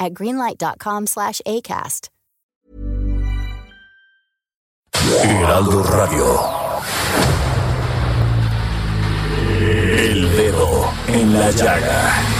at greenlight.com slash ACAST. Heraldo Radio. El dedo en la llaga.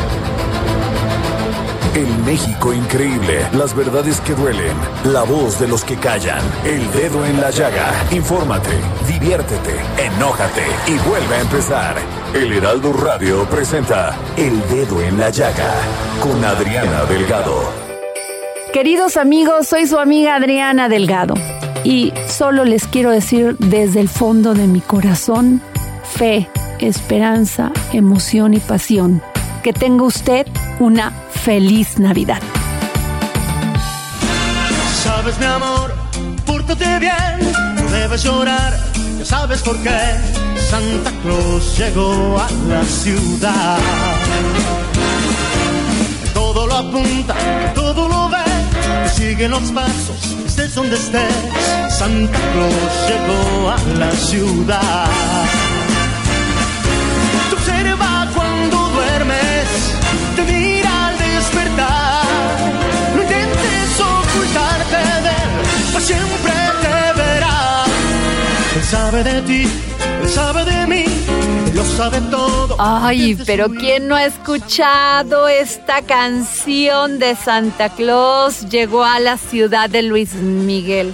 El México increíble, las verdades que duelen, la voz de los que callan, el dedo en la llaga. Infórmate, diviértete, enójate y vuelve a empezar. El Heraldo Radio presenta El Dedo en la Llaga con Adriana Delgado. Queridos amigos, soy su amiga Adriana Delgado y solo les quiero decir desde el fondo de mi corazón, fe, esperanza, emoción y pasión. Que tenga usted una feliz Navidad. Sabes mi amor, pórtate bien, no debes llorar, ya sabes por qué. Santa Claus llegó a la ciudad. Todo lo apunta, todo lo ve, sigue los pasos, estés donde estés. Santa Claus llegó a la ciudad. Tú siempre te verá. Él sabe de ti, él sabe de mí, él lo sabe todo. Ay, pero ¿quién no ha escuchado esta canción de Santa Claus llegó a la ciudad de Luis Miguel?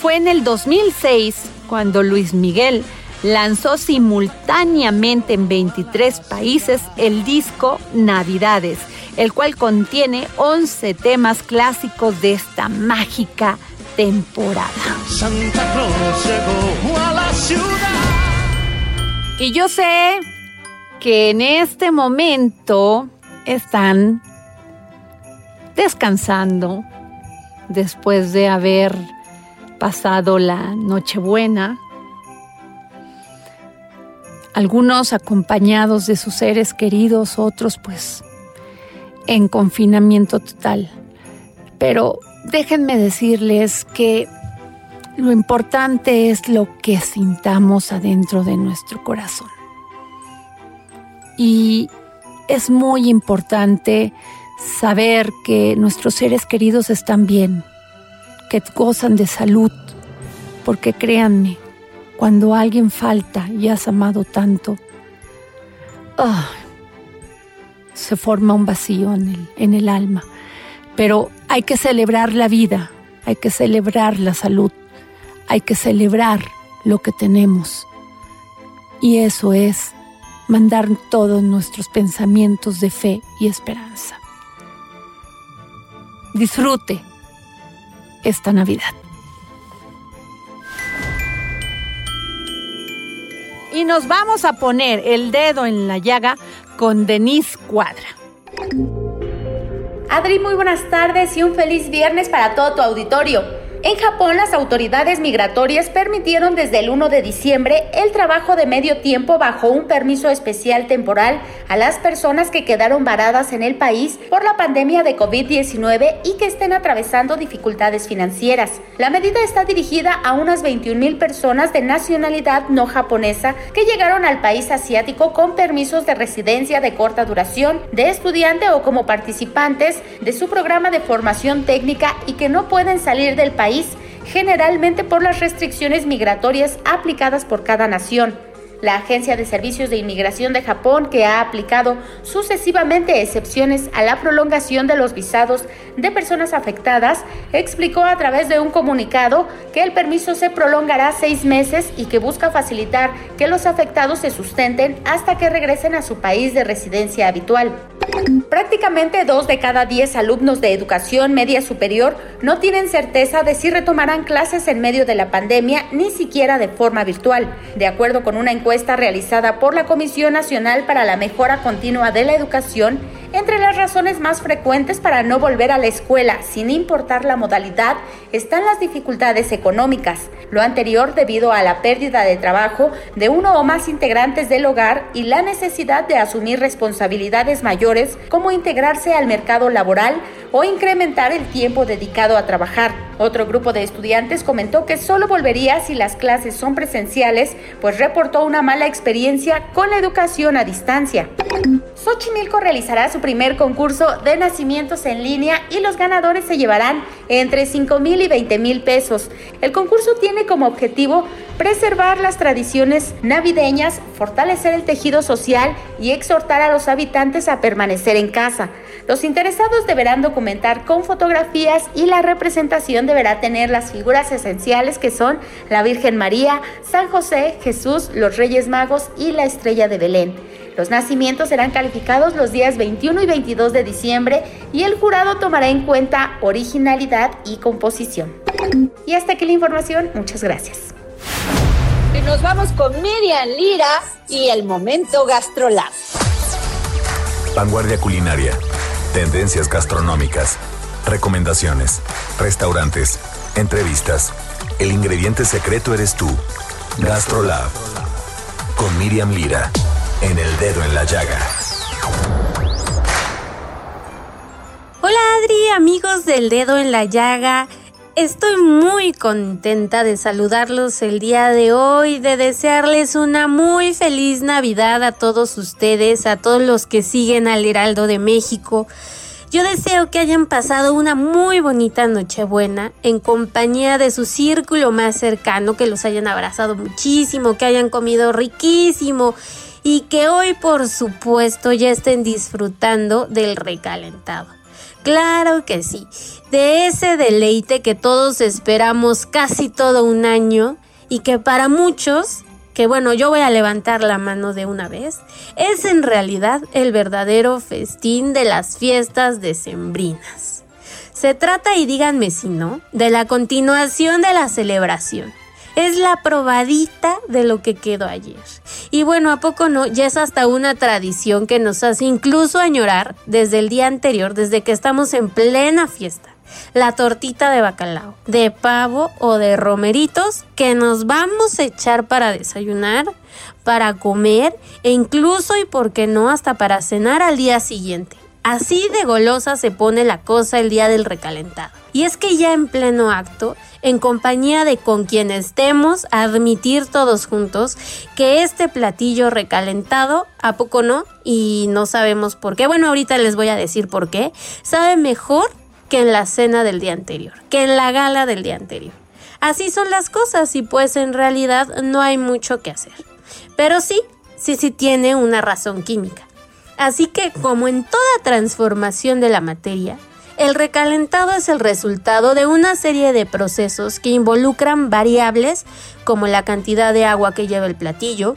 Fue en el 2006 cuando Luis Miguel lanzó simultáneamente en 23 países el disco Navidades, el cual contiene 11 temas clásicos de esta mágica temporada. Santa Claus llegó a la ciudad. Y yo sé que en este momento están descansando después de haber pasado la Nochebuena. Algunos acompañados de sus seres queridos, otros pues en confinamiento total. Pero déjenme decirles que lo importante es lo que sintamos adentro de nuestro corazón. Y es muy importante saber que nuestros seres queridos están bien, que gozan de salud, porque créanme, cuando alguien falta y has amado tanto, ah, se forma un vacío en el, en el alma. Pero hay que celebrar la vida, hay que celebrar la salud, hay que celebrar lo que tenemos. Y eso es mandar todos nuestros pensamientos de fe y esperanza. Disfrute esta Navidad. Y nos vamos a poner el dedo en la llaga con Denise Cuadra. Adri, muy buenas tardes y un feliz viernes para todo tu auditorio. En Japón, las autoridades migratorias permitieron desde el 1 de diciembre el trabajo de medio tiempo bajo un permiso especial temporal a las personas que quedaron varadas en el país por la pandemia de COVID-19 y que estén atravesando dificultades financieras. La medida está dirigida a unas 21 mil personas de nacionalidad no japonesa que llegaron al país asiático con permisos de residencia de corta duración, de estudiante o como participantes de su programa de formación técnica y que no pueden salir del país generalmente por las restricciones migratorias aplicadas por cada nación. La Agencia de Servicios de Inmigración de Japón, que ha aplicado sucesivamente excepciones a la prolongación de los visados de personas afectadas, explicó a través de un comunicado que el permiso se prolongará seis meses y que busca facilitar que los afectados se sustenten hasta que regresen a su país de residencia habitual. Prácticamente dos de cada diez alumnos de educación media superior no tienen certeza de si retomarán clases en medio de la pandemia, ni siquiera de forma virtual, de acuerdo con una encuesta realizada por la Comisión Nacional para la Mejora Continua de la Educación entre las razones más frecuentes para no volver a la escuela, sin importar la modalidad, están las dificultades económicas, lo anterior debido a la pérdida de trabajo de uno o más integrantes del hogar y la necesidad de asumir responsabilidades mayores como integrarse al mercado laboral o incrementar el tiempo dedicado a trabajar. Otro grupo de estudiantes comentó que solo volvería si las clases son presenciales, pues reportó una mala experiencia con la educación a distancia. Xochimilco realizará su primer concurso de nacimientos en línea y los ganadores se llevarán entre 5 mil y 20 mil pesos. El concurso tiene como objetivo preservar las tradiciones navideñas, fortalecer el tejido social y exhortar a los habitantes a permanecer en casa. Los interesados deberán documentar con fotografías y la representación deberá tener las figuras esenciales que son la Virgen María, San José, Jesús, los Reyes Magos y la Estrella de Belén. Los nacimientos serán calificados los días 21 y 22 de diciembre y el jurado tomará en cuenta originalidad y composición. Y hasta aquí la información, muchas gracias. Y nos vamos con Miriam Lira y el momento gastrolab. Vanguardia culinaria, tendencias gastronómicas, recomendaciones, restaurantes, entrevistas. El ingrediente secreto eres tú. Gastrolab. Con Miriam Lira en el dedo en la llaga. Hola Adri, amigos del dedo en la llaga. Estoy muy contenta de saludarlos el día de hoy, de desearles una muy feliz Navidad a todos ustedes, a todos los que siguen al Heraldo de México. Yo deseo que hayan pasado una muy bonita Nochebuena en compañía de su círculo más cercano, que los hayan abrazado muchísimo, que hayan comido riquísimo y que hoy por supuesto ya estén disfrutando del recalentado. Claro que sí, de ese deleite que todos esperamos casi todo un año y que para muchos, que bueno, yo voy a levantar la mano de una vez, es en realidad el verdadero festín de las fiestas decembrinas. Se trata, y díganme si no, de la continuación de la celebración es la probadita de lo que quedó ayer. Y bueno, ¿a poco no? Ya es hasta una tradición que nos hace incluso añorar desde el día anterior, desde que estamos en plena fiesta. La tortita de bacalao, de pavo o de romeritos que nos vamos a echar para desayunar, para comer e incluso y por qué no hasta para cenar al día siguiente. Así de golosa se pone la cosa el día del recalentado. Y es que ya en pleno acto, en compañía de con quien estemos, admitir todos juntos que este platillo recalentado, ¿a poco no? Y no sabemos por qué. Bueno, ahorita les voy a decir por qué. Sabe mejor que en la cena del día anterior, que en la gala del día anterior. Así son las cosas y pues en realidad no hay mucho que hacer. Pero sí, sí, sí tiene una razón química. Así que, como en toda transformación de la materia, el recalentado es el resultado de una serie de procesos que involucran variables como la cantidad de agua que lleva el platillo,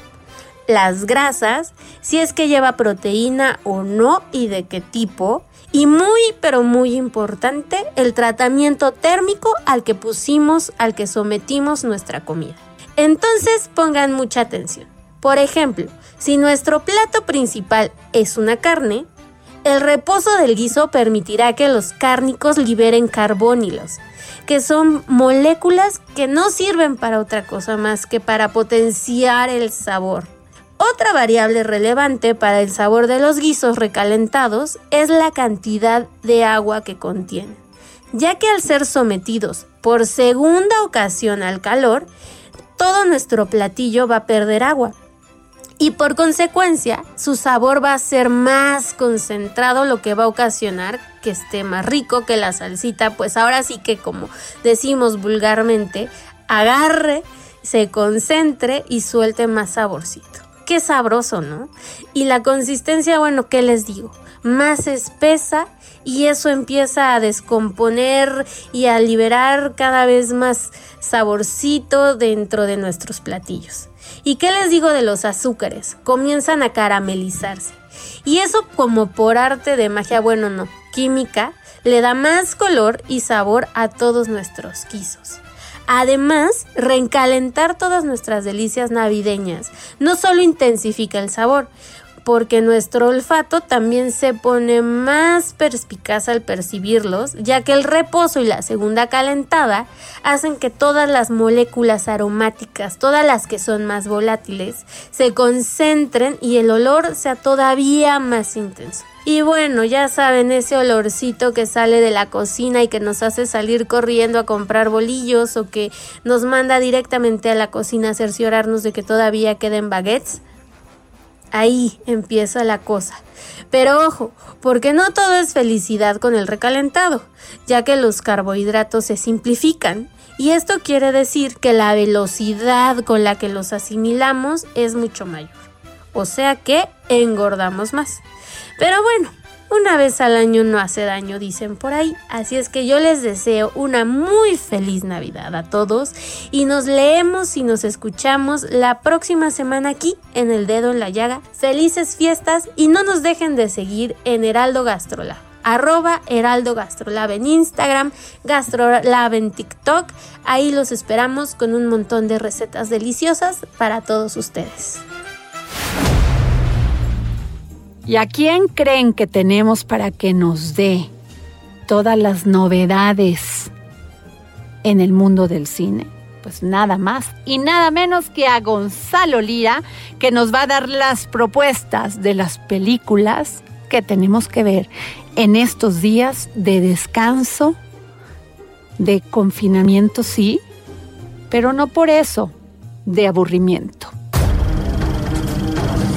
las grasas, si es que lleva proteína o no y de qué tipo, y muy pero muy importante, el tratamiento térmico al que pusimos, al que sometimos nuestra comida. Entonces pongan mucha atención. Por ejemplo, si nuestro plato principal es una carne, el reposo del guiso permitirá que los cárnicos liberen carbónilos, que son moléculas que no sirven para otra cosa más que para potenciar el sabor. Otra variable relevante para el sabor de los guisos recalentados es la cantidad de agua que contienen, ya que al ser sometidos por segunda ocasión al calor, todo nuestro platillo va a perder agua y por consecuencia su sabor va a ser más concentrado, lo que va a ocasionar que esté más rico que la salsita, pues ahora sí que como decimos vulgarmente, agarre, se concentre y suelte más saborcito. Qué sabroso, ¿no? Y la consistencia, bueno, ¿qué les digo? Más espesa y eso empieza a descomponer y a liberar cada vez más saborcito dentro de nuestros platillos. ¿Y qué les digo de los azúcares? Comienzan a caramelizarse. Y eso como por arte de magia, bueno, no, química, le da más color y sabor a todos nuestros guisos. Además, reencalentar todas nuestras delicias navideñas no solo intensifica el sabor, porque nuestro olfato también se pone más perspicaz al percibirlos, ya que el reposo y la segunda calentada hacen que todas las moléculas aromáticas, todas las que son más volátiles, se concentren y el olor sea todavía más intenso. Y bueno, ya saben, ese olorcito que sale de la cocina y que nos hace salir corriendo a comprar bolillos o que nos manda directamente a la cocina a cerciorarnos de que todavía queden baguettes. Ahí empieza la cosa. Pero ojo, porque no todo es felicidad con el recalentado, ya que los carbohidratos se simplifican. Y esto quiere decir que la velocidad con la que los asimilamos es mucho mayor. O sea que engordamos más. Pero bueno, una vez al año no hace daño, dicen por ahí. Así es que yo les deseo una muy feliz Navidad a todos y nos leemos y nos escuchamos la próxima semana aquí en El Dedo en la Llaga. Felices fiestas y no nos dejen de seguir en Heraldo Gastrolab arroba Heraldo Gastrolab en Instagram, Gastrolab en TikTok. Ahí los esperamos con un montón de recetas deliciosas para todos ustedes. ¿Y a quién creen que tenemos para que nos dé todas las novedades en el mundo del cine? Pues nada más y nada menos que a Gonzalo Lira, que nos va a dar las propuestas de las películas que tenemos que ver en estos días de descanso, de confinamiento, sí, pero no por eso de aburrimiento.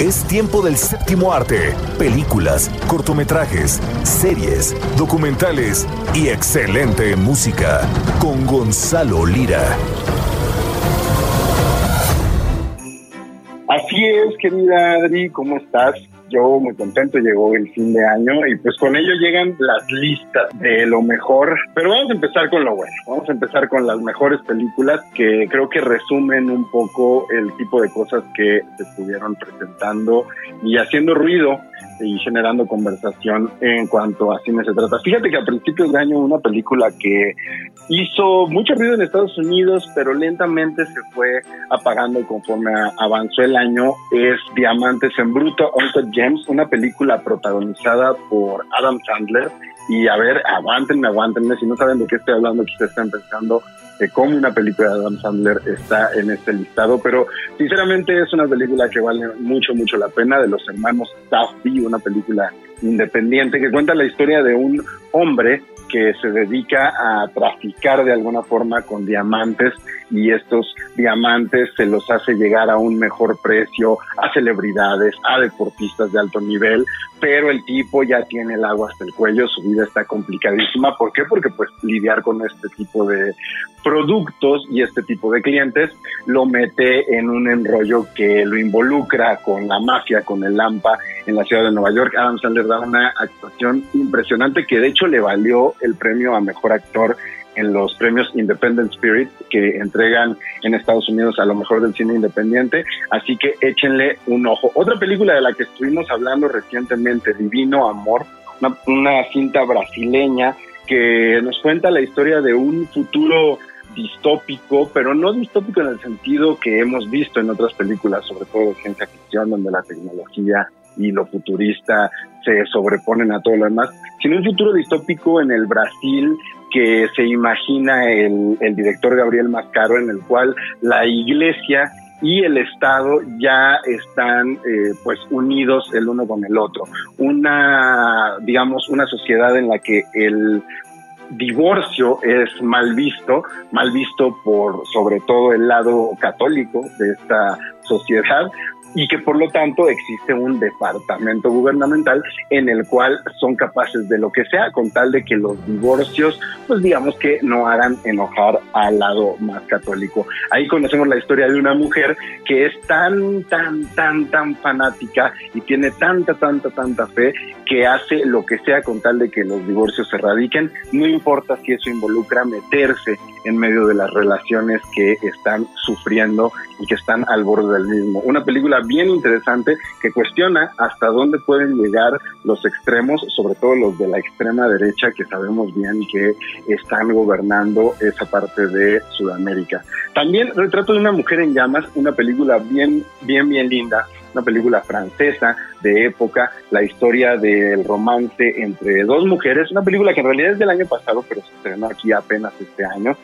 Es tiempo del séptimo arte. Películas, cortometrajes, series, documentales y excelente música. Con Gonzalo Lira. Así es, querida Adri, ¿cómo estás? Yo muy contento, llegó el fin de año y pues con ello llegan las listas de lo mejor. Pero vamos a empezar con lo bueno, vamos a empezar con las mejores películas que creo que resumen un poco el tipo de cosas que se estuvieron presentando y haciendo ruido y generando conversación en cuanto a cine se trata. Fíjate que a principios de año una película que hizo mucho ruido en Estados Unidos, pero lentamente se fue apagando conforme avanzó el año, es Diamantes en Bruto, Uncut Gems, una película protagonizada por Adam Sandler. Y a ver, aguántenme, aguántenme, si no saben de qué estoy hablando, ustedes están pensando de cómo una película de Adam Sandler está en este listado, pero sinceramente es una película que vale mucho, mucho la pena, de los hermanos Duffy, una película independiente que cuenta la historia de un hombre que se dedica a traficar de alguna forma con diamantes y estos diamantes se los hace llegar a un mejor precio a celebridades, a deportistas de alto nivel, pero el tipo ya tiene el agua hasta el cuello, su vida está complicadísima. ¿Por qué? Porque pues lidiar con este tipo de productos y este tipo de clientes lo mete en un enrollo que lo involucra con la mafia, con el Lampa en la ciudad de Nueva York. Adam Sandler da una actuación impresionante que de hecho le valió el premio a mejor actor en los premios Independent Spirit que entregan en Estados Unidos a lo mejor del cine independiente, así que échenle un ojo. Otra película de la que estuvimos hablando recientemente, Divino Amor, una, una cinta brasileña que nos cuenta la historia de un futuro distópico, pero no distópico en el sentido que hemos visto en otras películas, sobre todo de ciencia ficción, donde la tecnología y lo futurista se sobreponen a todo lo demás, sino un futuro distópico en el Brasil que se imagina el, director Gabriel Mascaro, en el cual la iglesia y el Estado ya están eh, pues unidos el uno con el otro. Una, digamos, una sociedad en la que el divorcio es mal visto, mal visto por sobre todo el lado católico de esta sociedad, y que por lo tanto existe un departamento gubernamental en el cual son capaces de lo que sea con tal de que los divorcios, pues digamos que no hagan enojar al lado más católico. Ahí conocemos la historia de una mujer que es tan, tan, tan, tan fanática y tiene tanta, tanta, tanta fe que hace lo que sea con tal de que los divorcios se radiquen, no importa si eso involucra meterse en medio de las relaciones que están sufriendo y que están al borde del mismo. Una película bien interesante que cuestiona hasta dónde pueden llegar los extremos, sobre todo los de la extrema derecha, que sabemos bien que están gobernando esa parte de Sudamérica. También Retrato de una mujer en llamas, una película bien, bien, bien linda, una película francesa de época, la historia del romance entre dos mujeres, una película que en realidad es del año pasado, pero se estrenó aquí apenas este año,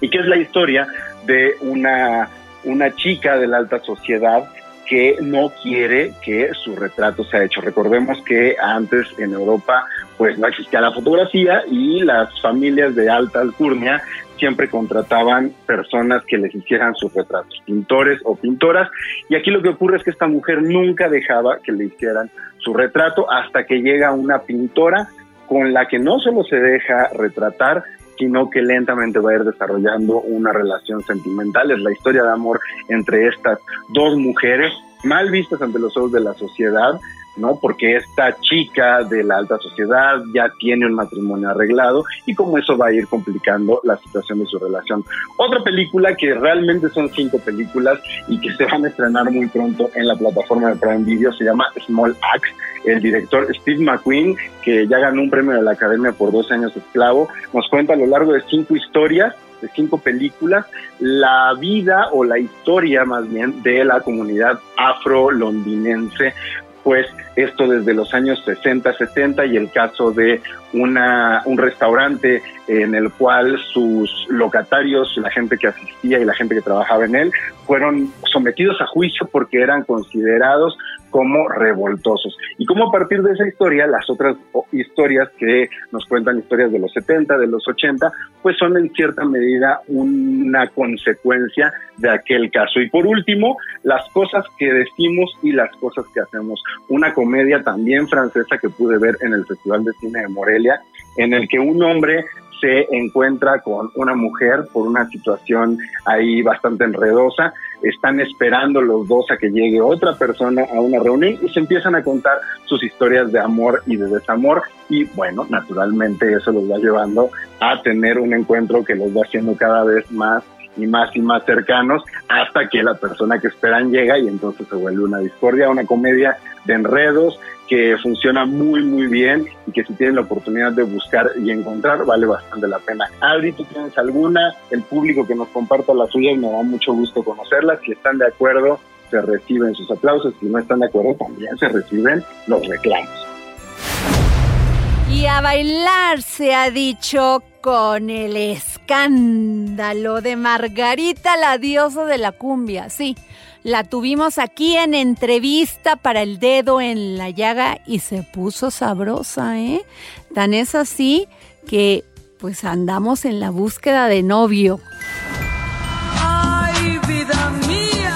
y que es la historia de una, una chica de la alta sociedad que no quiere que su retrato sea hecho. Recordemos que antes en Europa pues no existía la fotografía y las familias de alta alcurnia siempre contrataban personas que les hicieran sus retratos, pintores o pintoras, y aquí lo que ocurre es que esta mujer nunca dejaba que le hicieran su retrato hasta que llega una pintora con la que no solo se deja retratar, sino que lentamente va a ir desarrollando una relación sentimental. Es la historia de amor entre estas dos mujeres, mal vistas ante los ojos de la sociedad, ¿no? Porque esta chica de la alta sociedad ya tiene un matrimonio arreglado y como eso va a ir complicando la situación de su relación. Otra película que realmente son cinco películas y que se van a estrenar muy pronto en la plataforma de Prime Video se llama Small Axe. El director Steve McQueen, que ya ganó un premio de la Academia por dos años esclavo, nos cuenta a lo largo de cinco historias de cinco películas, la vida o la historia más bien de la comunidad afro-londinense pues esto desde los años 60, 70 y el caso de una, un restaurante en el cual sus locatarios, la gente que asistía y la gente que trabajaba en él, fueron sometidos a juicio porque eran considerados como revoltosos. Y como a partir de esa historia, las otras historias que nos cuentan historias de los 70, de los 80, pues son en cierta medida una consecuencia de aquel caso. Y por último, las cosas que decimos y las cosas que hacemos. Una comedia también francesa que pude ver en el Festival de Cine de Morelia, en el que un hombre se encuentra con una mujer por una situación ahí bastante enredosa. Están esperando los dos a que llegue otra persona a una reunión y se empiezan a contar sus historias de amor y de desamor. Y bueno, naturalmente eso los va llevando a tener un encuentro que los va haciendo cada vez más y más y más cercanos hasta que la persona que esperan llega y entonces se vuelve una discordia, una comedia de enredos que funciona muy muy bien y que si tienen la oportunidad de buscar y encontrar vale bastante la pena. Adri, ¿tú tienes alguna? El público que nos comparta la suya y me da mucho gusto conocerla. Si están de acuerdo, se reciben sus aplausos. Si no están de acuerdo, también se reciben los reclamos. Y a bailar se ha dicho con el escándalo de Margarita, la diosa de la cumbia. Sí, la tuvimos aquí en entrevista para el dedo en la llaga y se puso sabrosa, ¿eh? Tan es así que pues andamos en la búsqueda de novio. ¡Ay, vida mía!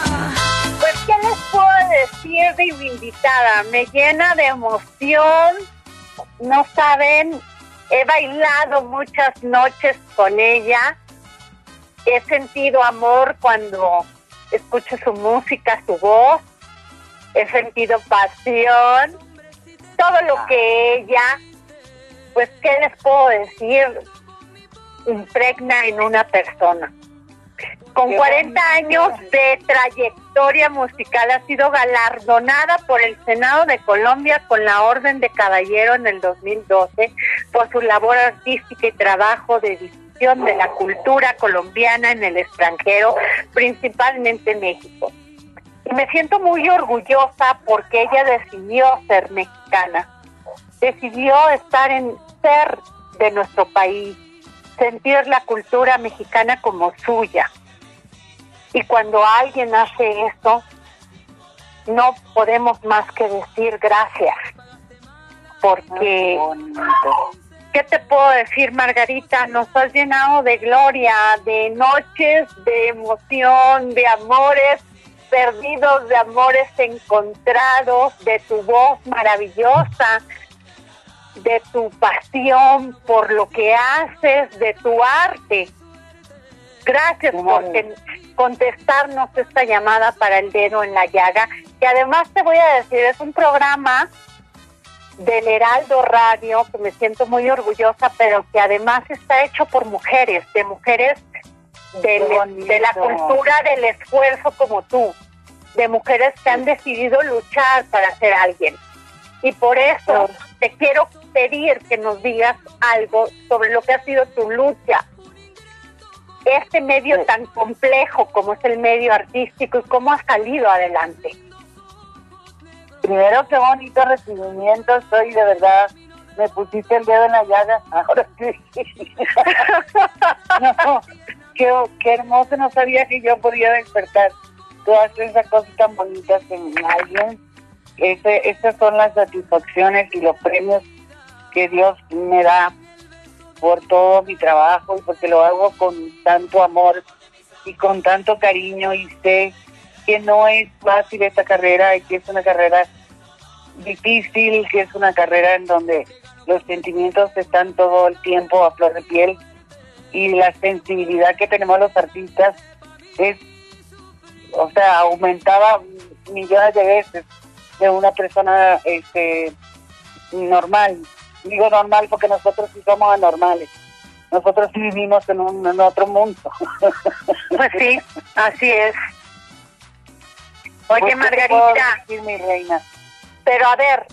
Pues, ¿qué les puedo decir de mi invitada? Me llena de emoción. No saben He bailado muchas noches con ella. He sentido amor cuando escucho su música, su voz. He sentido pasión. Todo lo que ella, pues, ¿qué les puedo decir? Impregna en una persona. Con 40 años de trayectoria musical ha sido galardonada por el Senado de Colombia con la Orden de Caballero en el 2012 por su labor artística y trabajo de difusión de la cultura colombiana en el extranjero, principalmente en México. Y me siento muy orgullosa porque ella decidió ser mexicana, decidió estar en ser de nuestro país, sentir la cultura mexicana como suya. Y cuando alguien hace eso, no podemos más que decir gracias. Porque, ¿qué te puedo decir, Margarita? Nos has llenado de gloria, de noches, de emoción, de amores. perdidos, de amores encontrados, de tu voz maravillosa, de tu pasión por lo que haces, de tu arte. Gracias por contestarnos esta llamada para el dedo en la llaga. Y además te voy a decir, es un programa del Heraldo Radio que me siento muy orgullosa, pero que además está hecho por mujeres, de mujeres de la cultura del esfuerzo como tú, de mujeres que han decidido luchar para ser alguien. Y por eso te quiero pedir que nos digas algo sobre lo que ha sido tu lucha. Este medio tan complejo como es el medio artístico y cómo ha salido adelante. Primero, qué bonito recibimiento, estoy de verdad, me pusiste el dedo en la llaga, ahora sí. no, qué, qué hermoso, no sabía que yo podía despertar todas esas cosas tan bonitas en alguien. Ese, esas son las satisfacciones y los premios que Dios me da por todo mi trabajo y porque lo hago con tanto amor y con tanto cariño y sé que no es fácil esta carrera y que es una carrera difícil, que es una carrera en donde los sentimientos están todo el tiempo a flor de piel y la sensibilidad que tenemos los artistas es, o sea, aumentaba millones de veces de una persona este normal. Digo normal porque nosotros sí somos anormales. Nosotros sí vivimos en, un, en otro mundo. Pues sí, así es. Oye, Margarita. mi reina? Pero a ver,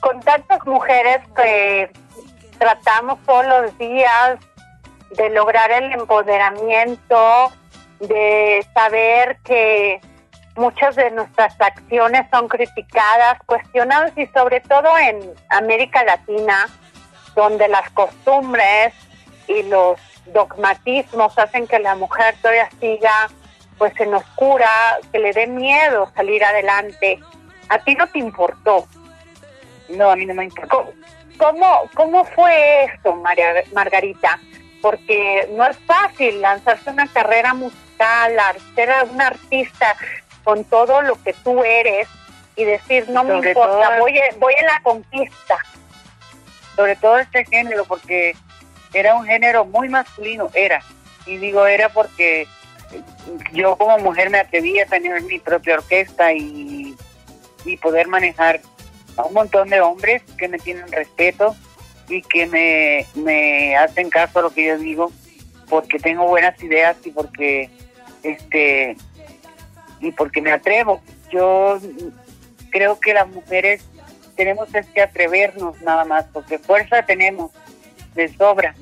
con tantas mujeres que tratamos todos los días de lograr el empoderamiento, de saber que muchas de nuestras acciones son criticadas, cuestionadas y sobre todo en América Latina, donde las costumbres y los dogmatismos hacen que la mujer todavía siga pues en oscura, que le dé miedo salir adelante. ¿A ti no te importó? No, a mí no me importó. ¿Cómo, cómo fue esto, María, Margarita? Porque no es fácil lanzarse una carrera musical, ser un artista con todo lo que tú eres y decir, no me importa, voy, voy a la conquista. Sobre todo este género, porque era un género muy masculino, era. Y digo era porque yo como mujer me atreví a tener mi propia orquesta y, y poder manejar a un montón de hombres que me tienen respeto y que me, me hacen caso a lo que yo digo porque tengo buenas ideas y porque este y porque me atrevo. Yo creo que las mujeres tenemos que atrevernos nada más, porque fuerza tenemos de sobra.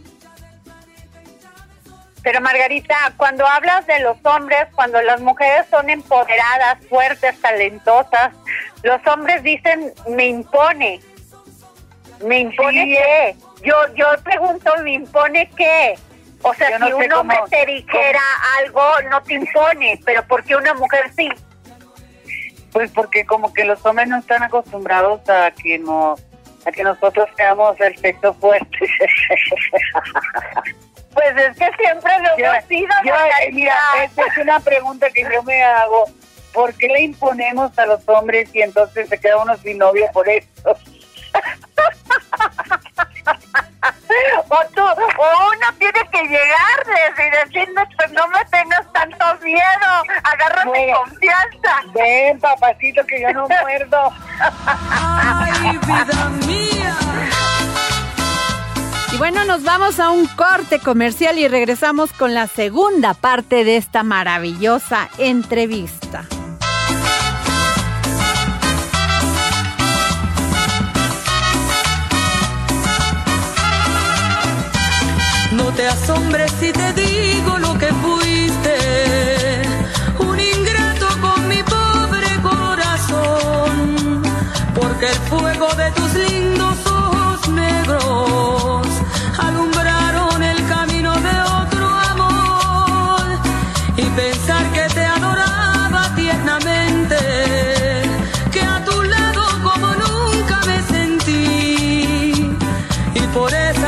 Pero Margarita, cuando hablas de los hombres, cuando las mujeres son empoderadas, fuertes, talentosas, los hombres dicen, me impone. ¿Me impone qué? Yo, yo pregunto, ¿me impone qué? O sea, si un hombre te dijera algo, no te impone, pero ¿por qué una mujer sí? Pues porque como que los hombres no están acostumbrados a que no a que nosotros seamos el sexo fuerte. Pues es que siempre lo hemos sido. mira, esta es una pregunta que yo me hago. ¿Por qué le imponemos a los hombres y entonces se queda uno sin novio por eso? o tú, o uno tiene que llegarles y decirles, pues no me tengas tanto miedo, agárrame confianza. Ven, papacito, que yo no muerdo. Ay, vida mía. Y bueno, nos vamos a un corte comercial y regresamos con la segunda parte de esta maravillosa entrevista. Te asombres si te digo lo que fuiste,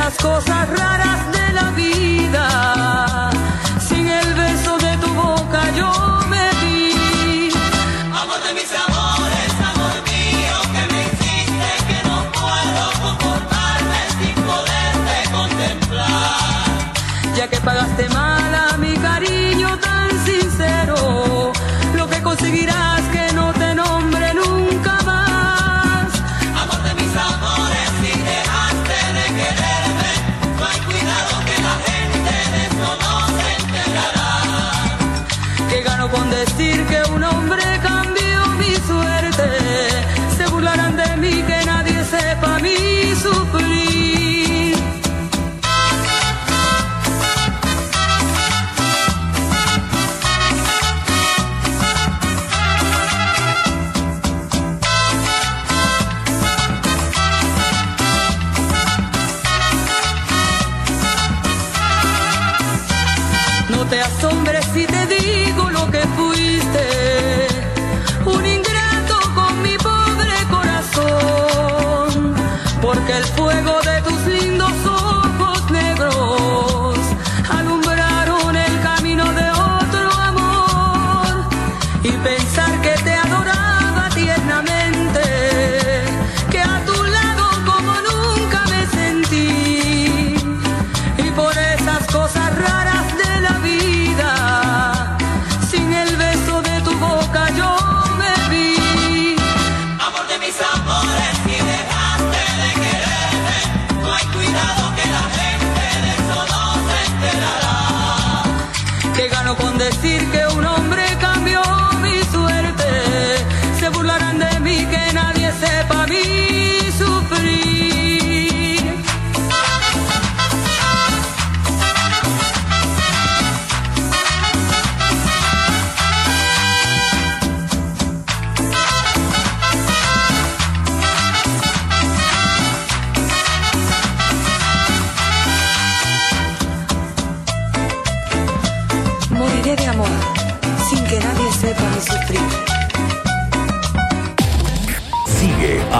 las cosas raras de la vida. Sin el beso de tu boca yo me vi. Amor de mis amores, amor mío, que me hiciste que no puedo comportarme sin poderte contemplar. Ya que pagaste más. super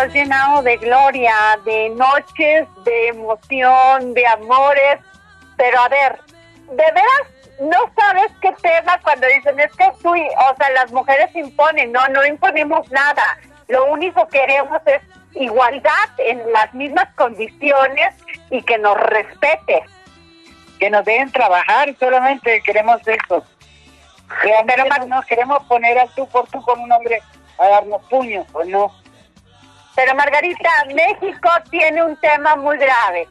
Has llenado de gloria, de noches, de emoción, de amores. Pero a ver, ¿de veras no sabes qué tema cuando dicen es que tú, y- o sea, las mujeres imponen? No, no imponemos nada. Lo único que queremos es igualdad en las mismas condiciones y que nos respete. Que nos dejen trabajar, solamente queremos eso. Realmente no nos queremos poner al tú por tú con un hombre a darnos puños, ¿o no? Pero Margarita, México tiene un tema muy grave.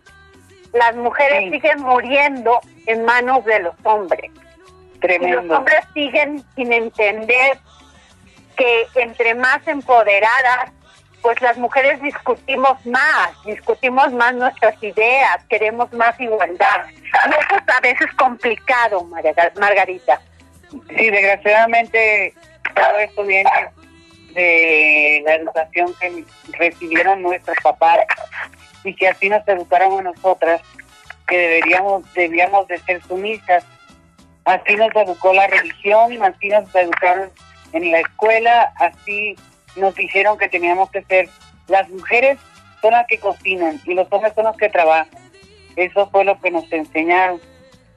Las mujeres siguen muriendo en manos de los hombres. Y Tremendo. los hombres siguen sin entender que entre más empoderadas, pues las mujeres discutimos más, discutimos más nuestras ideas, queremos más igualdad. Y eso es a veces complicado, Marga- Margarita. Sí, desgraciadamente todo esto viene de la educación que recibieron nuestros papás y que así nos educaron a nosotras, que deberíamos, debíamos de ser sumisas. Así nos educó la religión, así nos educaron en la escuela, así nos dijeron que teníamos que ser, las mujeres son las que cocinan y los hombres son los que trabajan. Eso fue lo que nos enseñaron.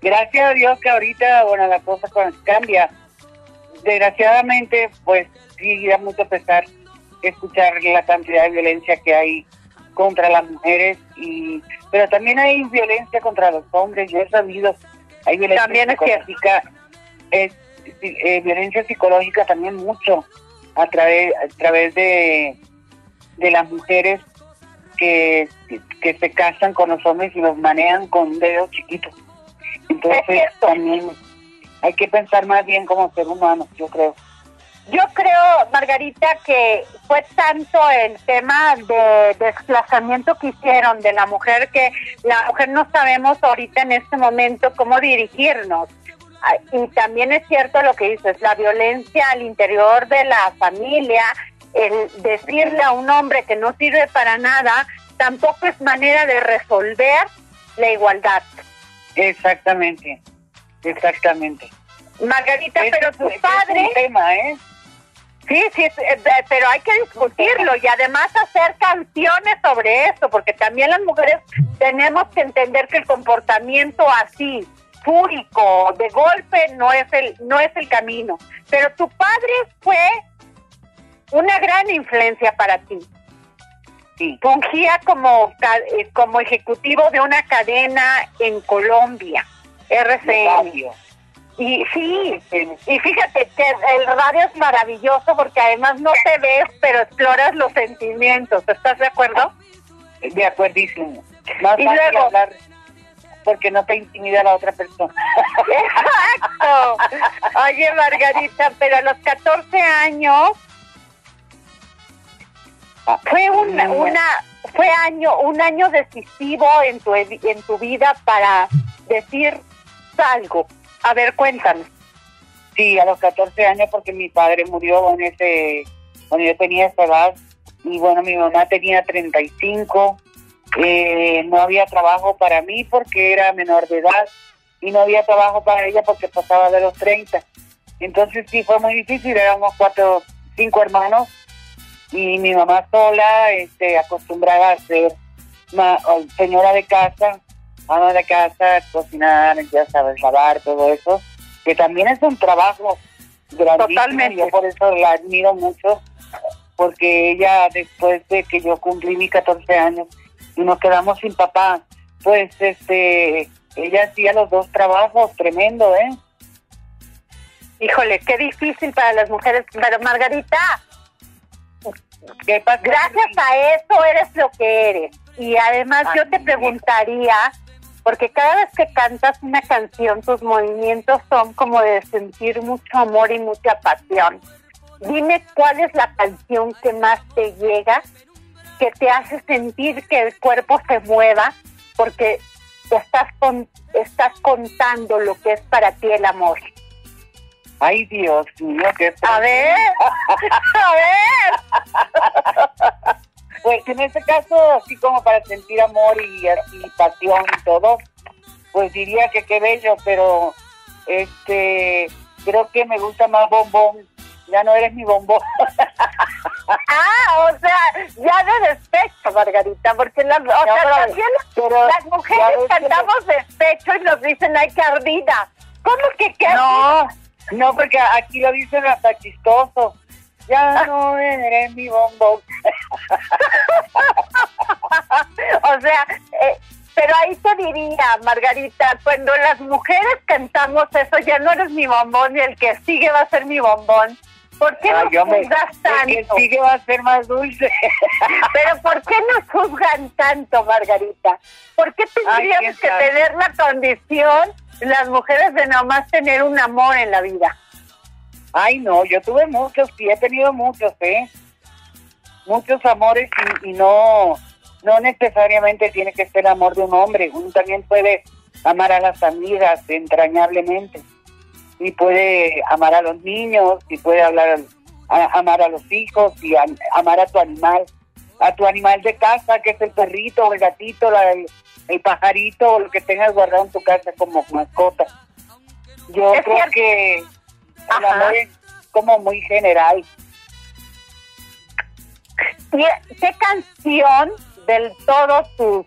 Gracias a Dios que ahorita, bueno, la cosa cambia. Desgraciadamente, pues sí da mucho pesar escuchar la cantidad de violencia que hay contra las mujeres y pero también hay violencia contra los hombres yo he sabido hay violencia También es psicológica es, eh, violencia psicológica también mucho a través a través de de las mujeres que, que se casan con los hombres y los manejan con dedos chiquitos entonces también hay que pensar más bien como ser humano yo creo Yo creo, Margarita, que fue tanto el tema de desplazamiento que hicieron de la mujer que la mujer no sabemos ahorita en este momento cómo dirigirnos. Ah, Y también es cierto lo que dices, la violencia al interior de la familia, el decirle a un hombre que no sirve para nada, tampoco es manera de resolver la igualdad. Exactamente, exactamente. Margarita, Es- pero tu es padre... un tema, ¿eh? Sí, sí, es- eh, eh, pero hay que discutirlo y además hacer canciones sobre eso, porque también las mujeres tenemos que entender que el comportamiento así, fúrico, de golpe, no es el, no es el camino. Pero tu padre fue una gran influencia para ti. Sí. Fungía como, eh, como ejecutivo de una cadena en Colombia, RCN. Y sí, y fíjate que el radio es maravilloso porque además no te ves, pero exploras los sentimientos. ¿Estás de acuerdo? De acuerdísimo. Más Y luego- hablar porque no te intimida la otra persona. Exacto. Oye, Margarita, pero a los 14 años fue una, una fue año un año decisivo en tu en tu vida para decir algo. A ver, cuéntame. Sí, a los 14 años porque mi padre murió en ese, cuando yo tenía esa edad. Y bueno, mi mamá tenía 35. Eh, no había trabajo para mí porque era menor de edad. Y no había trabajo para ella porque pasaba de los 30. Entonces sí fue muy difícil. Éramos cuatro, cinco hermanos. Y mi mamá sola, este, acostumbrada a ser o señora de casa, de casa, cocinar, ya sabes, lavar, todo eso que también es un trabajo grandísimo. Totalmente. Yo por eso la admiro mucho, porque ella después de que yo cumplí mis 14 años y nos quedamos sin papá, pues este, ella hacía los dos trabajos, tremendo, ¿eh? Híjole, qué difícil para las mujeres. Pero Margarita, gracias a eso eres lo que eres. Y además yo te preguntaría, porque cada vez que cantas una canción, tus movimientos son como de sentir mucho amor y mucha pasión. Dime cuál es la canción que más te llega, que te hace sentir que el cuerpo se mueva, porque estás, con, estás contando lo que es para ti el amor. Ay, Dios mío, qué A ver, a ver. Pues en este caso, así como para sentir amor y, y pasión y todo, pues diría que qué bello, pero este creo que me gusta más bombón. Ya no eres mi bombón. Ah, o sea, ya de despecho, Margarita, porque las, o sea, pero- también pero las mujeres ves que cantamos despecho y nos dicen, ay, qué ardida. ¿Cómo que qué No, no, porque aquí lo dicen hasta chistoso. Ya no eres mi bombón. o sea, eh, pero ahí te diría, Margarita, cuando las mujeres cantamos eso, ya no eres mi bombón y el que sigue va a ser mi bombón. ¿Por qué Ay, nos me- juzgas el que tanto? sigue va a ser más dulce. Pero ¿por qué nos juzgan tanto, Margarita? ¿Por qué tendríamos que tener la condición, las mujeres, de nomás tener un amor en la vida? Ay, no, yo tuve muchos, sí, he tenido muchos, ¿eh? Muchos amores y, y no, no necesariamente tiene que ser amor de un hombre. Uno también puede amar a las amigas entrañablemente. Y puede amar a los niños, y puede hablar, a- amar a los hijos, y a- amar a tu animal. A tu animal de casa, que es el perrito, o el gatito, la- el, el pajarito, o lo que tengas guardado en tu casa como mascota. Yo Es creo cierto. que el amor es como muy general. ¿Qué, qué canción del todo tu-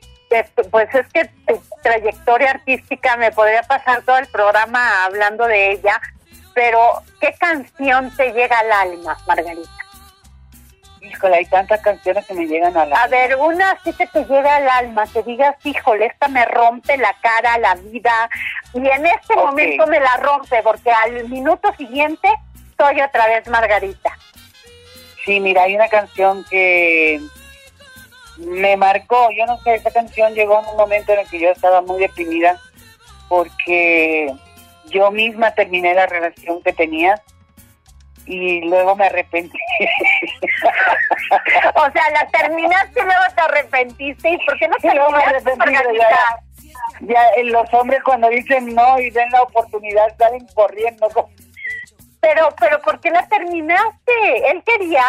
pues es que tu trayectoria artística me podría pasar todo el programa hablando de ella, pero ¿qué canción te llega al alma, Margarita? Híjole, hay tantas canciones que me llegan a la... A ver, una así que te llega al alma, que digas, híjole, esta me rompe la cara, la vida, y en este momento me la rompe, porque al minuto siguiente soy otra vez Margarita. Sí, mira, hay una canción que me marcó. Yo no sé, esa canción llegó en un momento en el que yo estaba muy deprimida porque yo misma terminé la relación que tenía y luego me arrepentí. o sea, la terminaste y luego te arrepentiste. ¿Y por qué no te luego me arrepentí? Ya, ya los hombres cuando dicen no y den la oportunidad salen corriendo. Pero, pero ¿por qué la terminaste? ¿Él quería?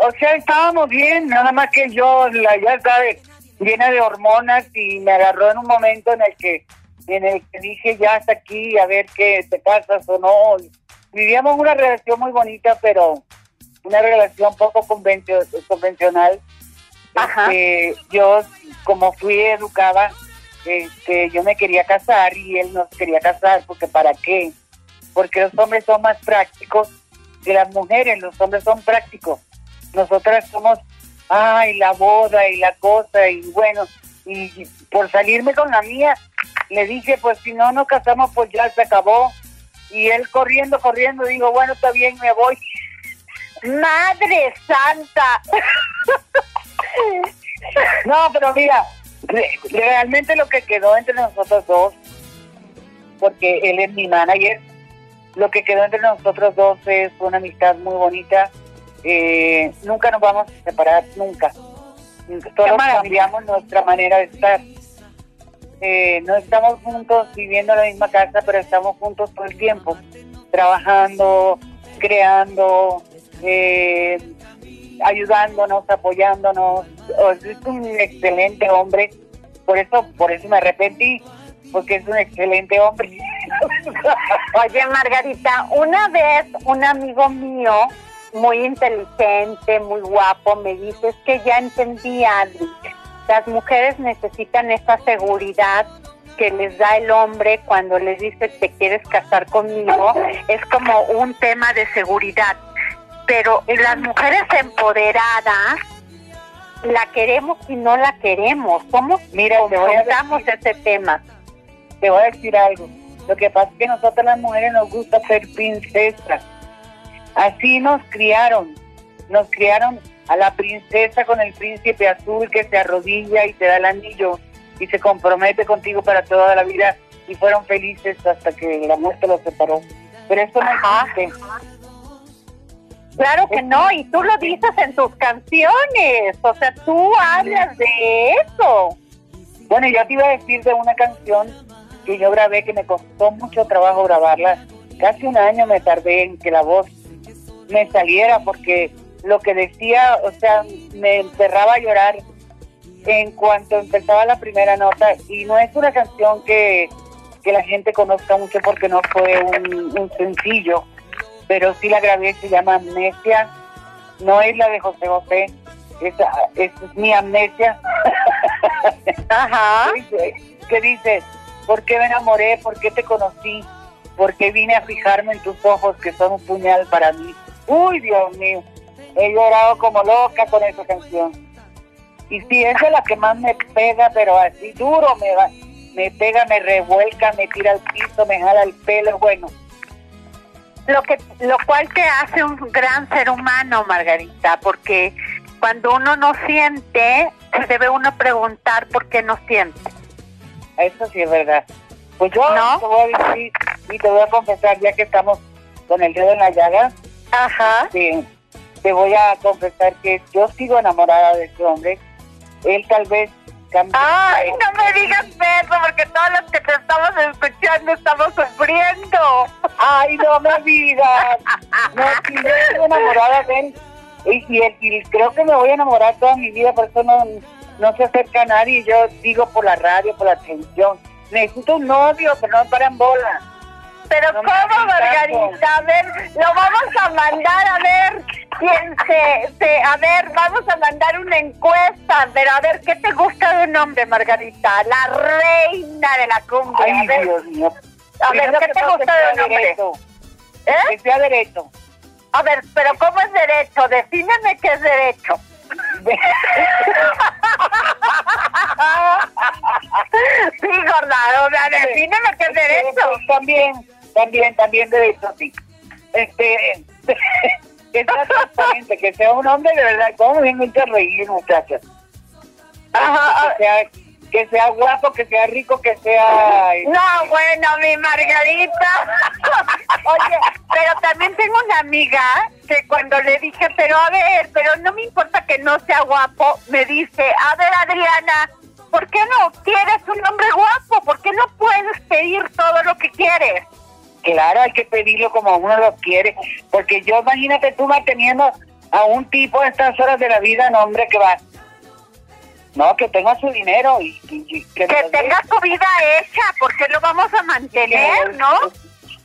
O sea, estábamos bien, nada más que yo, la, ya sabes, llena de hormonas y me agarró en un momento en el que en el que dije ya hasta aquí, a ver qué te casas o no. Vivíamos una relación muy bonita, pero una relación poco convencional. Ajá. Este, yo, como fui educada, este, yo me quería casar y él no quería casar, porque ¿para qué? Porque los hombres son más prácticos que las mujeres, los hombres son prácticos. Nosotras somos, ay, la boda y la cosa, y bueno, y por salirme con la mía, le dije, pues si no nos casamos, pues ya se acabó. Y él corriendo, corriendo, digo, bueno, está bien, me voy. Madre Santa. no, pero mira, realmente lo que quedó entre nosotros dos, porque él es mi manager, lo que quedó entre nosotros dos es una amistad muy bonita. Eh, nunca nos vamos a separar, nunca. Todos cambiamos nuestra manera de estar. Eh, no estamos juntos viviendo en la misma casa, pero estamos juntos todo el tiempo, trabajando, creando, eh, ayudándonos, apoyándonos. Es un excelente hombre, por eso, por eso me arrepentí, porque es un excelente hombre. Oye, Margarita, una vez un amigo mío, muy inteligente, muy guapo, me dice, es que ya entendí, Adri, las mujeres necesitan esa seguridad que les da el hombre cuando les dice te quieres casar conmigo, es como un tema de seguridad. Pero las mujeres empoderadas la queremos y no la queremos. ¿Cómo Mira, te voy a ese tema? Te voy a decir algo. Lo que pasa es que nosotras las mujeres nos gusta ser princesas. Así nos criaron. Nos criaron a la princesa con el príncipe azul que se arrodilla y te da el anillo y se compromete contigo para toda la vida y fueron felices hasta que la muerte los separó. Pero esto no existe. Claro que no, y tú lo dices en tus canciones, o sea, tú hablas de eso. Bueno, yo te iba a decir de una canción que yo grabé que me costó mucho trabajo grabarla. Casi un año me tardé en que la voz me saliera porque lo que decía, o sea, me enterraba a llorar en cuanto empezaba la primera nota y no es una canción que, la gente conozca mucho porque no fue un, sencillo, pero sí la grabé, se llama Amnesia, no es la de José José, esa, es mi amnesia. Ajá. ¿Qué dice? ¿Por qué me enamoré? ¿Por qué te conocí? ¿Por qué vine a fijarme en tus ojos que son un puñal para mí? Uy, Dios mío he llorado como loca con esa canción. Y sí, esa es la que más me pega, pero así duro me va, me pega, me revuelca, me tira al piso, me jala el pelo, bueno. Lo que, lo cual te hace un gran ser humano, Margarita, porque cuando uno no siente, debe uno preguntar por qué no siente. Eso sí es verdad. Pues yo te voy a decir y te voy a confesar, ya que estamos con el dedo en la llaga. Ajá. Sí, te voy a confesar que yo sigo enamorada de ese hombre. Él tal vez cambió. Ay, no me digas eso, porque todos los que te estamos escuchando estamos sufriendo. Ay, no me digas. No, si yo sigo enamorada de él. Y, y, creo que me voy a enamorar toda mi vida, por eso no, no se acerca a nadie. Yo digo por la radio, por la televisión. Necesito un novio, pero no me paran bola. Pero ¿cómo, Margarita? A ver, lo vamos a mandar a ver quién se, A ver, vamos a mandar una encuesta. Pero a ver, ¿qué te gusta de un hombre, Margarita? La reina de la cumbia. Ay, Dios mío. A ver, ¿qué te gusta de un hombre? ¿Eh? Que sea derecho. A ver, pero ¿cómo es derecho? Defíneme qué es derecho. sí, gorda, o sea, defíneme qué es derecho. También también, también derecho, sí. Este, que sea transparente, que sea un hombre de verdad, como bien mucho reír, muchachos. Ajá, que sea, que sea guapo, que sea rico, que sea... No, bueno, mi Margarita. Oye, pero también tengo una amiga que cuando le dije, pero a ver, pero no me importa que no sea guapo, me dice, a ver Adriana, ¿por qué no quieres un hombre guapo? Hay que pedirlo como uno lo quiere, porque yo imagínate tú manteniendo a un tipo a estas horas de la vida, no hombre, que va, no, que tenga su dinero y, y- y que, tenga su vida hecha, porque lo vamos a mantener, ¿no?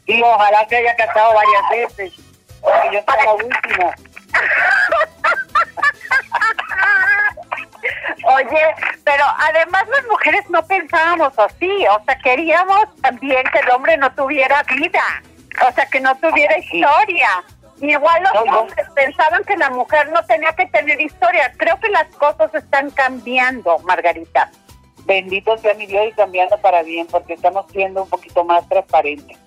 Y ojalá se haya casado varias veces, porque yo soy la última. Oye, pero además las mujeres no pensábamos así, o sea, queríamos también que el hombre no tuviera vida, o sea, que no tuviera historia. Igual los No, no. hombres pensaban que la mujer no tenía que tener historia. Creo que las cosas están cambiando, Margarita. Bendito sea mi Dios y cambiando para bien, porque estamos siendo un poquito más transparentes.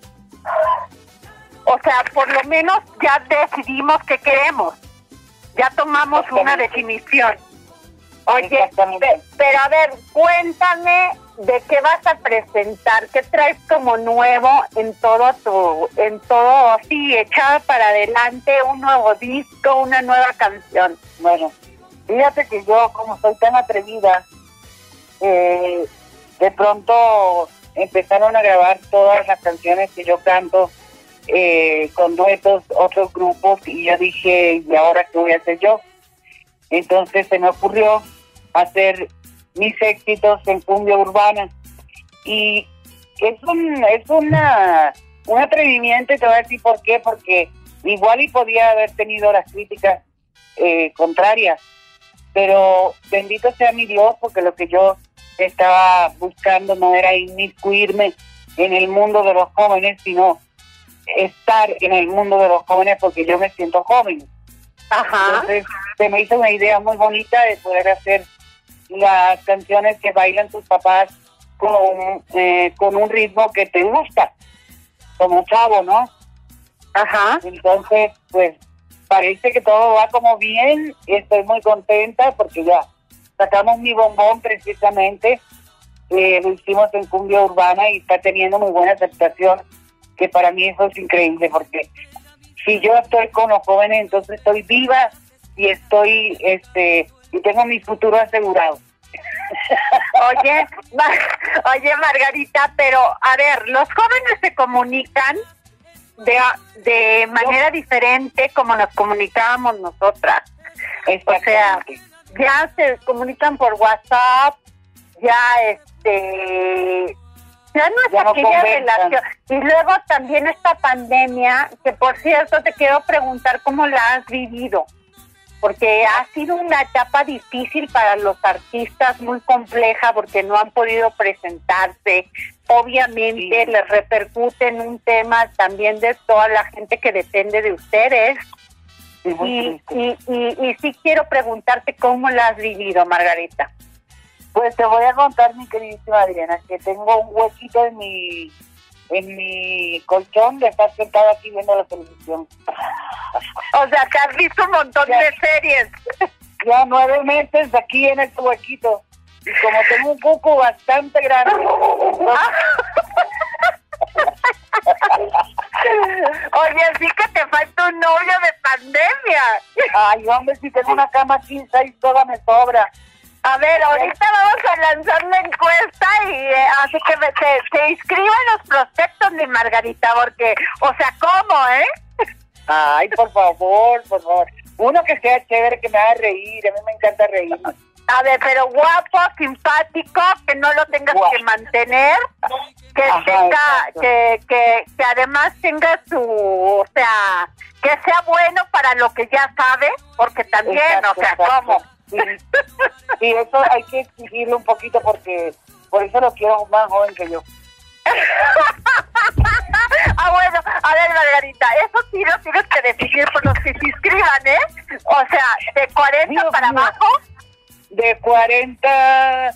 O sea, por lo menos ya decidimos qué queremos. Ya tomamos una definición. Oye, pero a ver, cuéntame de qué vas a presentar, qué traes como nuevo en todo tu, en todo así, echado para adelante, un nuevo disco, una nueva canción. Bueno, fíjate que yo, como soy tan atrevida, eh, de pronto empezaron a grabar todas las canciones que yo canto eh, con duetos, otros grupos, y yo dije, ¿y ahora qué voy a hacer yo? Entonces se me ocurrió hacer mis éxitos en cumbia urbana. Y es un, es una, un atrevimiento y te voy a decir por qué, porque igual y podía haber tenido las críticas eh, contrarias, pero bendito sea mi Dios, porque lo que yo estaba buscando no era inmiscuirme en el mundo de los jóvenes, sino estar en el mundo de los jóvenes porque yo me siento joven. Ajá. Entonces se me hizo una idea muy bonita de poder hacer las canciones que bailan tus papás con, eh, con un ritmo que te gusta, como chavo, ¿no? Ajá. Entonces, pues parece que todo va como bien y estoy muy contenta porque ya sacamos mi bombón precisamente, eh, lo hicimos en cumbia urbana y está teniendo muy buena aceptación, que para mí eso es increíble porque si yo estoy con los jóvenes, entonces estoy viva y estoy, este, y tengo mi futuro asegurado. Oye, oye Margarita, pero a ver, los jóvenes se comunican de, de manera diferente como nos comunicábamos nosotras. O sea, ya se comunican por WhatsApp, ya este ya no es Ya aquella relación. Y luego también esta pandemia, que por cierto te quiero preguntar cómo la has vivido, porque ha sido una etapa difícil para los artistas, muy compleja, porque no han podido presentarse. Obviamente les repercute en un tema también de toda la gente que depende de ustedes. Y, y, y, y sí quiero preguntarte cómo la has vivido, Margarita. Pues te voy a contar, mi queridísima Adriana, que tengo un huequito en mi en mi colchón de estar sentada aquí viendo la televisión. O sea, que has visto un montón Ya. de series. Ya nueve meses aquí en este huequito. Y como tengo un cuco bastante grande, Oye, sí que te falta un novio de pandemia. ay hombre, si tengo una cama 15 y toda me sobra. A ver, ahorita vamos a lanzar la encuesta y eh, así que me- se, se inscriban los prospectos de Margarita, porque, o sea, ¿cómo, eh? Ay, por favor, por favor. Uno que sea chévere, que me haga reír. A mí me encanta reír. A ver, pero guapo, simpático, que no lo tengas Guapo. que mantener, que Ajá, tenga, que, que, que además tenga su, o sea, que sea bueno para lo que ya sabe, porque también, Exacto, o sea, exacto. ¿cómo? Sí, sí, eso hay que exigirlo un poquito porque por eso lo quiero más joven que yo. ah, bueno, a ver, Margarita, eso sí lo tienes que decidir por los que se inscriban, ¿eh? O sea, de 40 Dios para mío. abajo. De 40,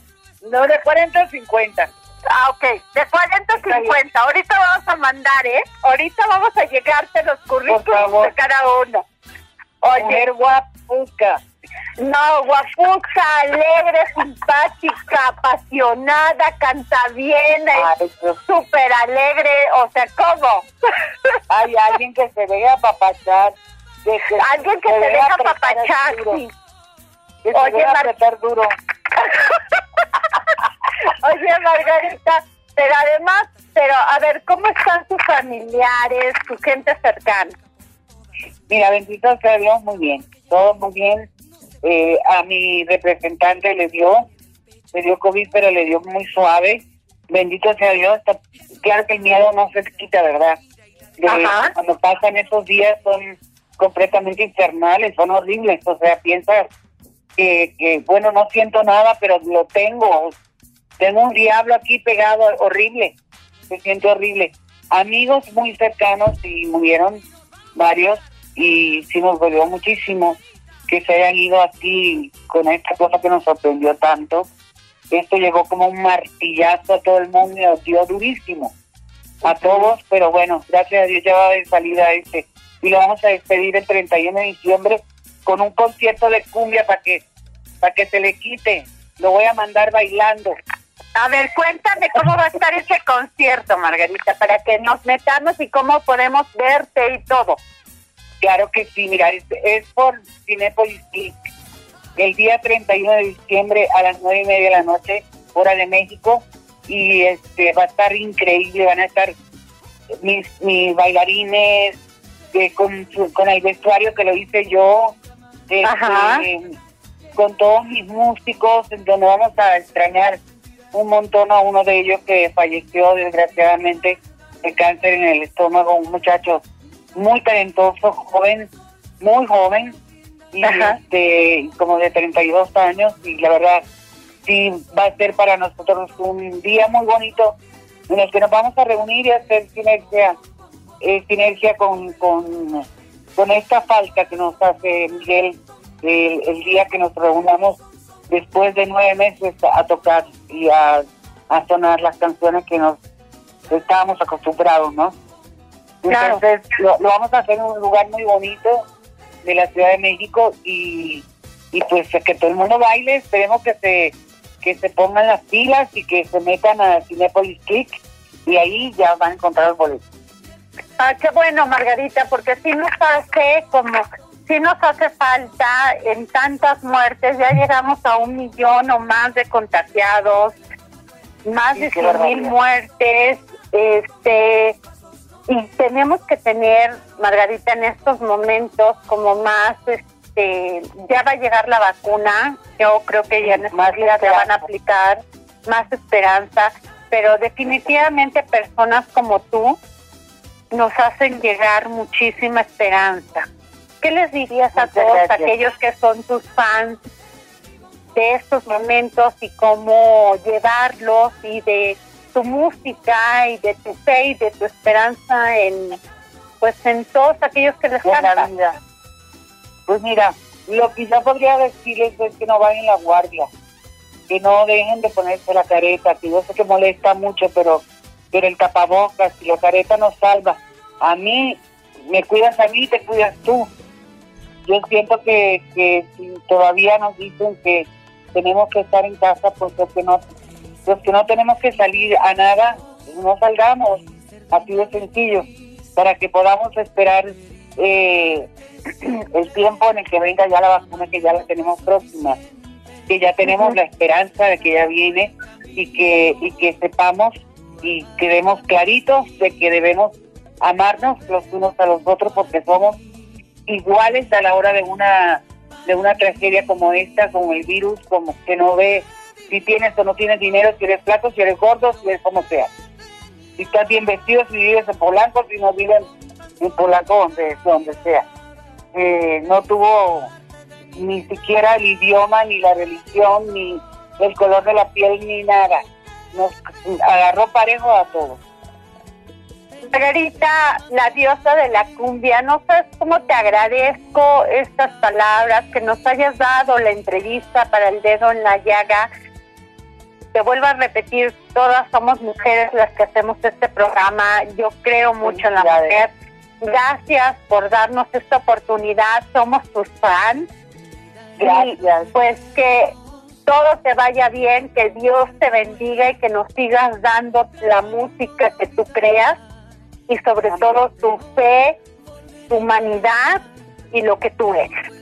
no, de 40 a 50. Ah, ok, de 40 a 50. Ahorita vamos a mandar, ¿eh? Ahorita vamos a llegarte los currículums favor. de cada uno. Oye, Mujer guapuca. No, guapucha, alegre, simpática, apasionada, canta bien, súper alegre, o sea, ¿cómo? Hay alguien que se deja apapachar. alguien que se, deja apapachar, sí. Que se Oye, duro. Oye, Margarita, pero además, pero a ver, ¿cómo están tus familiares, tu gente cercana? Mira, bendito sea Dios, muy bien, todo muy bien eh, a mi representante le dio, le dio COVID, pero le dio muy suave. Bendito sea Dios. claro que el miedo no se quita, ¿verdad? cuando pasan esos días son completamente infernales, son horribles. O sea, piensas que, que, bueno, no siento nada, pero lo tengo. Tengo un diablo aquí pegado, horrible. Se siente horrible. Amigos muy cercanos y murieron varios y sí nos dolió muchísimo que se hayan ido así con esta cosa que nos sorprendió tanto. Esto llegó como un martillazo a todo el mundo y nos dio durísimo a todos, pero bueno, gracias a Dios ya va de salida este. Y lo vamos a despedir el 31 de diciembre con un concierto de cumbia para que, para que se le quite. Lo voy a mandar bailando. A ver, cuéntame cómo va a estar ese concierto, Margarita, para que nos metamos y cómo podemos verte y todo. Claro que sí, mira, es, por Cinepolis el día 31 de diciembre a las nueve y media de la noche, hora de México, y este va a estar increíble, van a estar mis, mis bailarines eh, con, con el vestuario que lo hice yo, este, con todos mis músicos, donde vamos a extrañar un montón a uno de ellos que falleció desgraciadamente de cáncer en el estómago, un muchacho muy talentoso, joven, muy joven, y este, como de 32 años, y la verdad sí va a ser para nosotros un día muy bonito en el que nos vamos a reunir y hacer sinergia, eh, sinergia con, con, con esta falta que nos hace Miguel el, día que nos reunamos después de nueve meses a tocar y a, a sonar las canciones que nos estábamos acostumbrados, ¿no? Entonces lo, vamos a hacer en un lugar muy bonito de la Ciudad de México y, y pues que todo el mundo baile, esperemos que se que se pongan las pilas y que se metan a Cinepolis Click y ahí ya van a encontrar los boletos. Ah, qué bueno, Margarita, porque si nos hace como, si nos hace falta en tantas muertes, ya llegamos a un millón o más de contagiados, más de 100 mil muertes, este y tenemos que tener, Margarita, en estos momentos como más, este, ya va a llegar la vacuna, yo creo que ya en estos días se van a aplicar, más esperanza, pero definitivamente personas como tú nos hacen llegar muchísima esperanza. ¿Qué les dirías a todos aquellos que son tus fans de estos momentos y cómo llevarlos y de tu música y de tu fe y de tu esperanza en pues en todos aquellos que les la vida. Pues mira, lo que yo podría decirles es que no vayan la guardia, que no dejen de ponerse la careta, que yo sé que molesta mucho, pero, pero el tapabocas y la careta nos salva. A mí, me cuidas a mí, te cuidas tú. Yo siento que, que si todavía nos dicen que tenemos que estar en casa, pues que no los que no tenemos que salir a nada, no salgamos, así de sencillo, para que podamos esperar eh, el tiempo en el que venga ya la vacuna, que ya la tenemos próxima, que ya tenemos la esperanza de que ya viene y que, y que sepamos y quedemos claritos de que debemos amarnos los unos a los otros porque somos iguales a la hora de una de una tragedia como esta, como el virus, como que no ve si tienes o no tienes dinero, si eres flaco, si eres gordo, si eres como sea. Si estás bien vestido, si vives en Polanco, si no vives en Polanco, donde, donde sea. Eh, no tuvo ni siquiera el idioma, ni la religión, ni el color de la piel, ni nada. Nos agarró parejo a todos. Margarita, la diosa de la cumbia, no sabes cómo te agradezco estas palabras, que nos hayas dado la entrevista para el dedo en la llaga te vuelvo a repetir, todas somos mujeres las que hacemos este programa. Yo creo mucho en la mujer. Gracias por darnos esta oportunidad. Somos tus fans. Gracias. pues que todo te vaya bien, que Dios te bendiga y que nos sigas dando la música que tú creas y sobre todo tu fe, tu humanidad y lo que tú eres.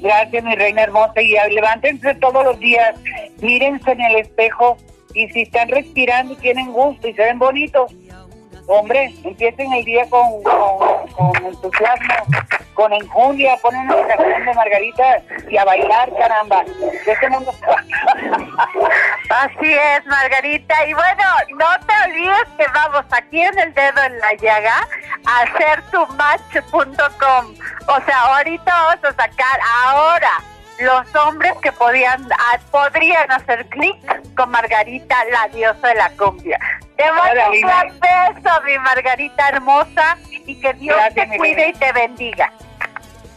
Gracias, mi reina hermosa. Y levántense todos los días, mírense en el espejo y si están respirando y tienen gusto y se ven bonitos, hombre, empiecen el día con, con, entusiasmo, con enjundia, ponen la canción de Margarita y a bailar, caramba. Este mundo... Así es, Margarita. Y bueno, no te olvides que vamos aquí en el dedo en la llaga a hacer tu match.com. O sea, ahorita vamos a sacar ahora los hombres que podían ah, podrían hacer clic con Margarita, la diosa de la cumbia. Te mando un gran beso, mi Margarita hermosa, y que Dios te cuide y te bendiga.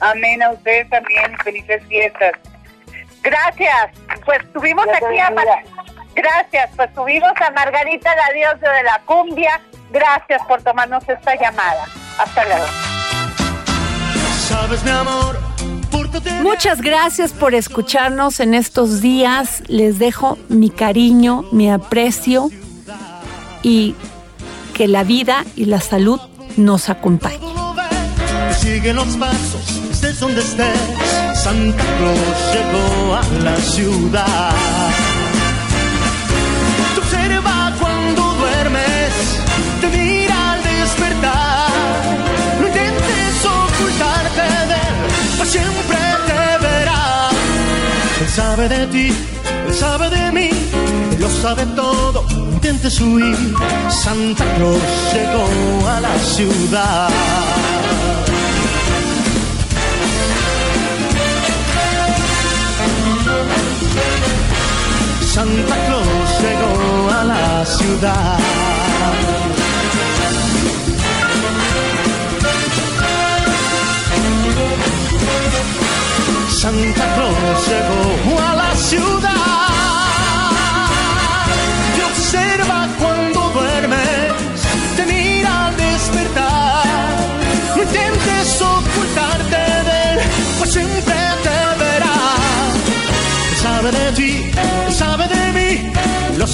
Amén a ustedes también, felices fiestas. Gracias. Pues tuvimos aquí a Gracias, pues tuvimos a Margarita, la diosa de la cumbia. Gracias por tomarnos esta llamada. Hasta luego. Sabes, mi amor Muchas gracias por escucharnos en estos días. Les dejo mi cariño, mi aprecio y que la vida y la salud nos acompañen. Sigue los pasos, estés donde estés. Santa Cruz llegó a la ciudad. Te observa cuando duermes, te mira al despertar. No intentes ocultarte de él, pues siempre sabe de ti, él sabe de mí, él lo sabe todo, intente huir. Santa Cruz llegó a la ciudad. Santa Claus llegó a la ciudad. Santa Claus llegó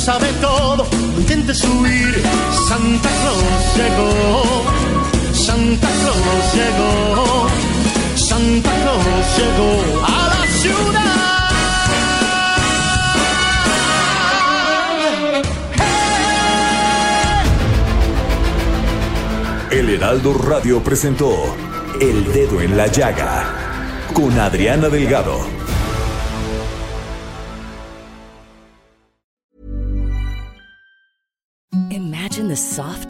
sabe todo. No intentes huir. Santa Claus llegó. Santa Claus llegó. Santa Claus llegó a la ciudad. El Heraldo Radio presentó El Dedo en la Llaga con Adriana Delgado.